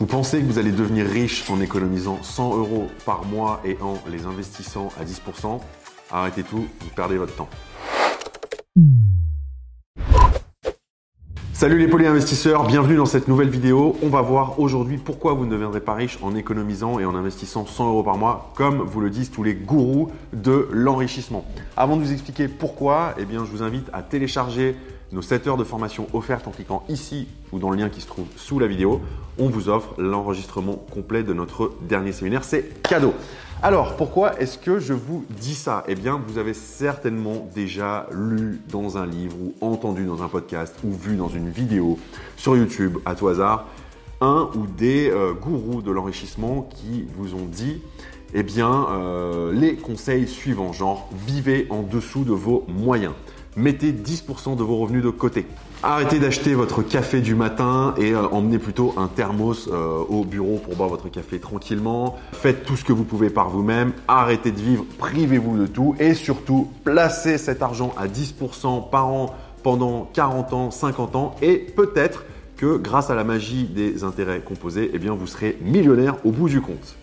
Vous pensez que vous allez devenir riche en économisant 100 euros par mois et en les investissant à 10% Arrêtez tout, vous perdez votre temps. Salut les polyinvestisseurs, bienvenue dans cette nouvelle vidéo. On va voir aujourd'hui pourquoi vous ne deviendrez pas riche en économisant et en investissant 100 euros par mois, comme vous le disent tous les gourous de l'enrichissement. Avant de vous expliquer pourquoi, eh bien, je vous invite à télécharger nos 7 heures de formation offertes en cliquant ici ou dans le lien qui se trouve sous la vidéo. On vous offre l'enregistrement complet de notre dernier séminaire. C'est cadeau. Alors, pourquoi est-ce que je vous dis ça? Eh bien, vous avez certainement déjà lu dans un livre ou entendu dans un podcast ou vu dans une vidéo sur YouTube à tout hasard un ou des euh, gourous de l'enrichissement qui vous ont dit eh bien, euh, les conseils suivants, genre vivez en dessous de vos moyens mettez 10% de vos revenus de côté. Arrêtez d'acheter votre café du matin et euh, emmenez plutôt un thermos euh, au bureau pour boire votre café tranquillement. Faites tout ce que vous pouvez par vous-même. Arrêtez de vivre, privez-vous de tout et surtout placez cet argent à 10% par an pendant 40 ans, 50 ans et peut-être que grâce à la magie des intérêts composés, eh vous serez millionnaire au bout du compte.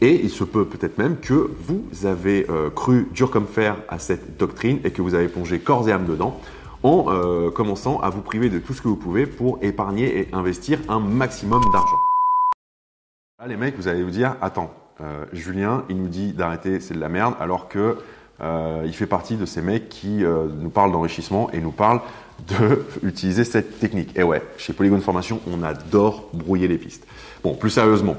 Et il se peut peut-être même que vous avez euh, cru dur comme fer à cette doctrine et que vous avez plongé corps et âme dedans en euh, commençant à vous priver de tout ce que vous pouvez pour épargner et investir un maximum d'argent. Là, les mecs, vous allez vous dire, attends, euh, Julien, il nous dit d'arrêter, c'est de la merde, alors que il fait partie de ces mecs qui nous parlent d'enrichissement et nous parlent de cette technique. Et ouais, chez Polygon Formation, on adore brouiller les pistes. Bon, plus sérieusement,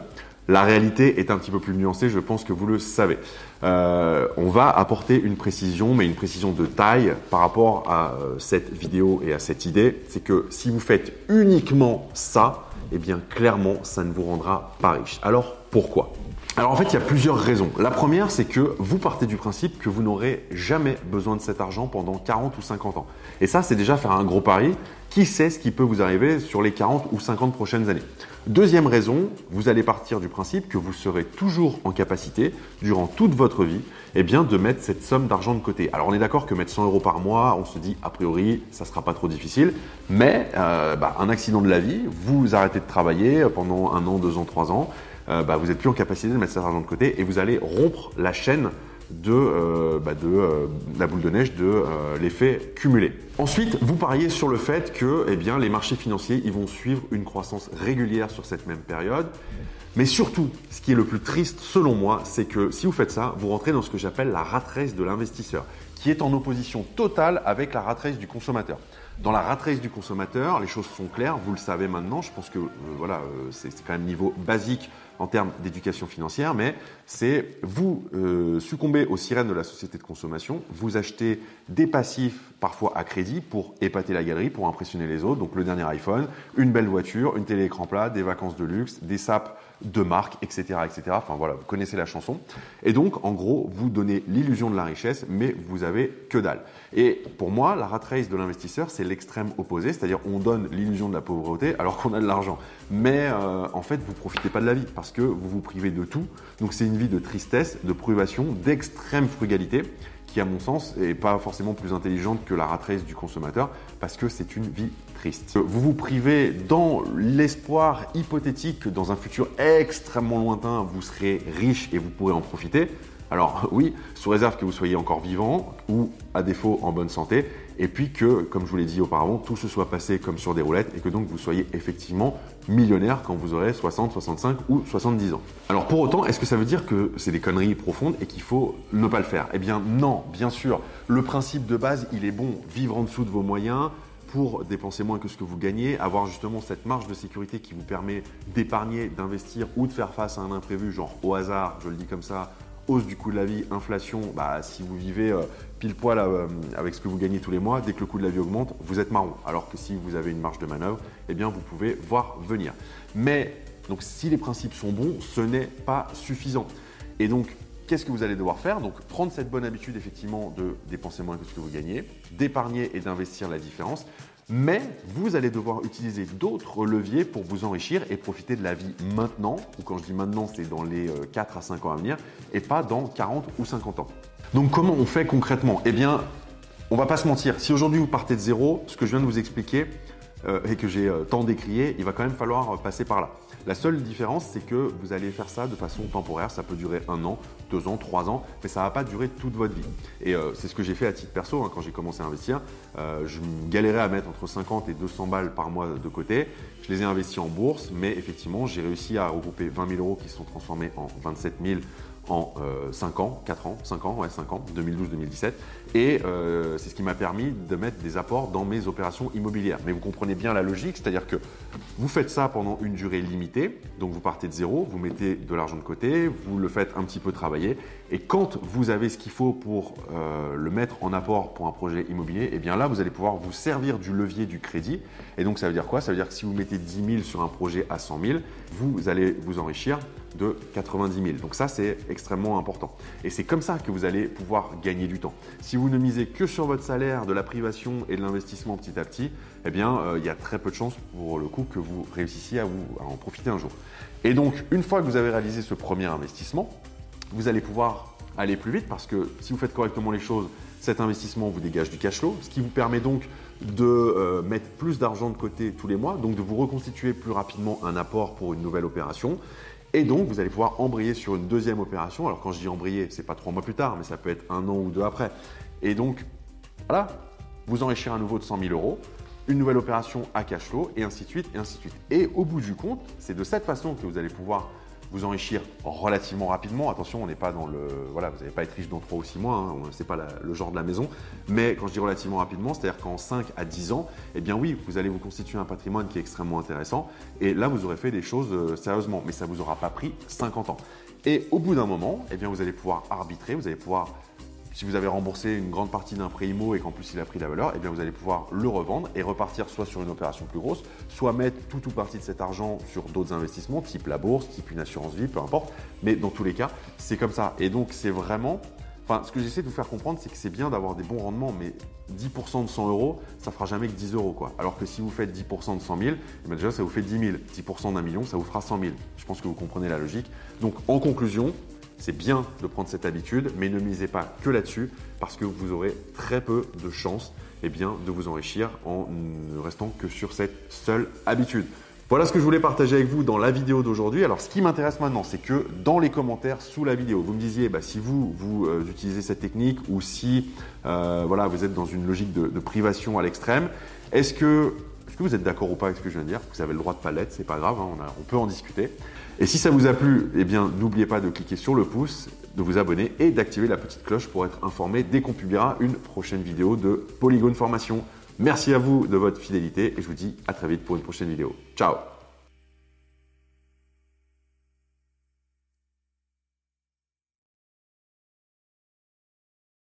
la réalité est un petit peu plus nuancée, je pense que vous le savez. Euh, on va apporter une précision, mais une précision de taille par rapport à euh, cette vidéo et à cette idée. C'est que si vous faites uniquement ça, eh bien clairement, ça ne vous rendra pas riche. Alors pourquoi alors en fait, il y a plusieurs raisons. La première, c'est que vous partez du principe que vous n'aurez jamais besoin de cet argent pendant 40 ou 50 ans. Et ça, c'est déjà faire un gros pari. Qui sait ce qui peut vous arriver sur les 40 ou 50 prochaines années? Deuxième raison, vous allez partir du principe que vous serez toujours en capacité, durant toute votre vie, eh bien, de mettre cette somme d'argent de côté. Alors on est d'accord que mettre 100 euros par mois, on se dit a priori, ça ne sera pas trop difficile, mais euh, bah, un accident de la vie, vous arrêtez de travailler pendant un an, deux ans, trois ans, euh, bah, vous n'êtes plus en capacité de mettre cet argent de côté et vous allez rompre la chaîne de, euh, bah, euh, la boule de neige de l'effet cumulé. Ensuite, vous pariez sur le fait que eh les marchés financiers vont suivre une croissance régulière sur cette même période. Mais surtout, ce qui est le plus triste selon moi, c'est que si vous faites ça, vous rentrez dans ce que j'appelle la rat de l'investisseur, qui est en opposition totale avec la rat du consommateur. Dans la rat du consommateur, les choses sont claires, vous le savez maintenant, je pense que voilà, c'est quand même niveau basique en termes d'éducation financière, mais c'est vous euh, succombez aux sirènes de la société de consommation, vous achetez des passifs parfois à crédit pour épater la galerie, pour impressionner les autres, donc le dernier iPhone, une belle voiture, une télé écran plat, des vacances de luxe, des sapes de marque, etc., etc. Enfin voilà, vous connaissez la chanson. Et donc, en gros, vous donnez l'illusion de la richesse, mais vous avez que dalle. Et pour moi, la rat race de l'investisseur, c'est l'extrême opposé, c'est-à-dire on donne l'illusion de la pauvreté alors qu'on a de l'argent. Mais euh, en fait, vous profitez pas de la vie parce que vous vous privez de tout. Donc c'est une vie de tristesse, de privation, d'extrême frugalité qui, à mon sens, n'est pas forcément plus intelligente que la rat race du consommateur parce que c'est une vie triste. Vous vous privez dans l'espoir hypothétique que dans un futur extrêmement lointain, vous serez riche et vous pourrez en profiter. Alors oui, sous réserve que vous soyez encore vivant ou à défaut en bonne santé, et puis que, comme je vous l'ai dit auparavant, tout se soit passé comme sur des roulettes et que donc vous soyez effectivement millionnaire quand vous aurez 60, 65 ou 70 ans. Alors pour autant, est-ce que ça veut dire que c'est des conneries profondes et qu'il faut ne pas le faire? Eh bien non, bien sûr. Le principe de base, il est bon. Vivre en dessous de vos moyens, pour dépenser moins que ce que vous gagnez, avoir justement cette marge de sécurité qui vous permet d'épargner, d'investir ou de faire face à un imprévu, genre au hasard, je le dis comme ça, hausse du coût de la vie, inflation, bah, si vous vivez euh, pile poil euh, avec ce que vous gagnez tous les mois, dès que le coût de la vie augmente, vous êtes marron. Alors que si vous avez une marge de manœuvre, eh bien vous pouvez voir venir. Mais donc si les principes sont bons, ce n'est pas suffisant. Et donc qu'est-ce que vous allez devoir faire? Donc prendre cette bonne habitude effectivement de dépenser moins que ce que vous gagnez, d'épargner et d'investir la différence. Mais vous allez devoir utiliser d'autres leviers pour vous enrichir et profiter de la vie maintenant, ou quand je dis maintenant, c'est dans les 4 euh, à 5 ans à venir, et pas dans 40 ou 50 ans. Donc comment on fait concrètement? Eh bien, on va pas se mentir, si aujourd'hui vous partez de zéro, ce que je viens de vous expliquer, euh, et que j'ai euh, tant décrié, il va quand même falloir passer par là. La seule différence, c'est que vous allez faire ça de façon temporaire. Ça peut durer un an, deux ans, trois ans, mais ça ne va pas durer toute votre vie. Et euh, c'est ce que j'ai fait à titre perso hein, quand j'ai commencé à investir. je galérais à mettre entre 50 et 200 balles par mois de côté. Je les ai investis en bourse, mais effectivement, j'ai réussi à regrouper 20 000 euros qui se sont transformés en 27 000 en 5 ans, 4 ans, 5 ans, ouais, 5 ans, 2012-2017. Et euh, c'est ce qui m'a permis de mettre des apports dans mes opérations immobilières. Mais vous comprenez bien la logique, c'est-à-dire que vous faites ça pendant une durée limitée, donc vous partez de zéro, vous mettez de l'argent de côté, vous le faites un petit peu travailler, et quand vous avez ce qu'il faut pour euh, le mettre en apport pour un projet immobilier, et eh bien là, vous allez pouvoir vous servir du levier du crédit. Et donc ça veut dire quoi? Ça veut dire que si vous mettez 10 000 sur un projet à 100 000, vous allez vous enrichir de 90 000. Donc ça, c'est extrêmement important. Et c'est comme ça que vous allez pouvoir gagner du temps. Si vous ne misez que sur votre salaire, de la privation et de l'investissement petit à petit, eh bien, euh, il y a très peu de chances pour le coup que vous réussissiez à, en profiter un jour. Et donc, une fois que vous avez réalisé ce premier investissement, vous allez pouvoir aller plus vite parce que si vous faites correctement les choses, cet investissement vous dégage du cash flow, ce qui vous permet donc de euh, mettre plus d'argent de côté tous les mois, donc de vous reconstituer plus rapidement un apport pour une nouvelle opération. Et donc, vous allez pouvoir embrayer sur une deuxième opération. Alors, quand je dis embrayer, c'est pas trois mois plus tard, mais ça peut être un an ou deux après. Et donc, voilà, vous enrichir à nouveau de 100 000 euros, une nouvelle opération à cash flow, et ainsi de suite, et ainsi de suite. Et au bout du compte, c'est de cette façon que vous allez pouvoir vous enrichir relativement rapidement. Attention, on n'est pas dans le. Voilà, vous n'allez pas être riche dans 3 ou 6 mois, hein, c'est pas le genre de la maison. Mais quand je dis relativement rapidement, c'est-à-dire qu'en 5 à 10 ans, eh bien oui, vous allez vous constituer un patrimoine qui est extrêmement intéressant. Et là, vous aurez fait des choses euh, sérieusement, mais ça ne vous aura pas pris 50 ans. Et au bout d'un moment, eh bien, vous allez pouvoir arbitrer, vous allez pouvoir si vous avez remboursé une grande partie d'un prêt IMO et qu'en plus il a pris de la valeur, eh bien vous allez pouvoir le revendre et repartir soit sur une opération plus grosse, soit mettre tout ou partie de cet argent sur d'autres investissements, type la bourse, type une assurance vie, peu importe. Mais dans tous les cas, c'est comme ça. Et donc c'est vraiment Enfin, ce que j'essaie de vous faire comprendre, c'est que c'est bien d'avoir des bons rendements, mais 10% de 100 euros, ça fera jamais que 10 euros. Quoi. Alors que si vous faites 10% de 100 000, eh bien déjà, ça vous fait 10 000. 10% d'un million, ça vous fera 100 000. Je pense que vous comprenez la logique. Donc, en conclusion, c'est bien de prendre cette habitude, mais ne misez pas que là-dessus parce que vous aurez très peu de chances eh de vous enrichir en ne restant que sur cette seule habitude. Voilà ce que je voulais partager avec vous dans la vidéo d'aujourd'hui. Alors, ce qui m'intéresse maintenant, c'est que dans les commentaires sous la vidéo, vous me disiez bah, si vous, vous euh, utilisez cette technique ou si euh, voilà, vous êtes dans une logique de, privation à l'extrême. Est-ce que, que, vous êtes d'accord ou pas avec ce que je viens de dire Vous avez le droit de pas l'être, c'est pas grave, hein, on, on peut en discuter. Et si ça vous a plu, eh bien, n'oubliez pas de cliquer sur le pouce, de vous abonner et d'activer la petite cloche pour être informé dès qu'on publiera une prochaine vidéo de Polygone Formation. Merci à vous de votre fidélité et je vous dis à très vite pour une prochaine vidéo. Ciao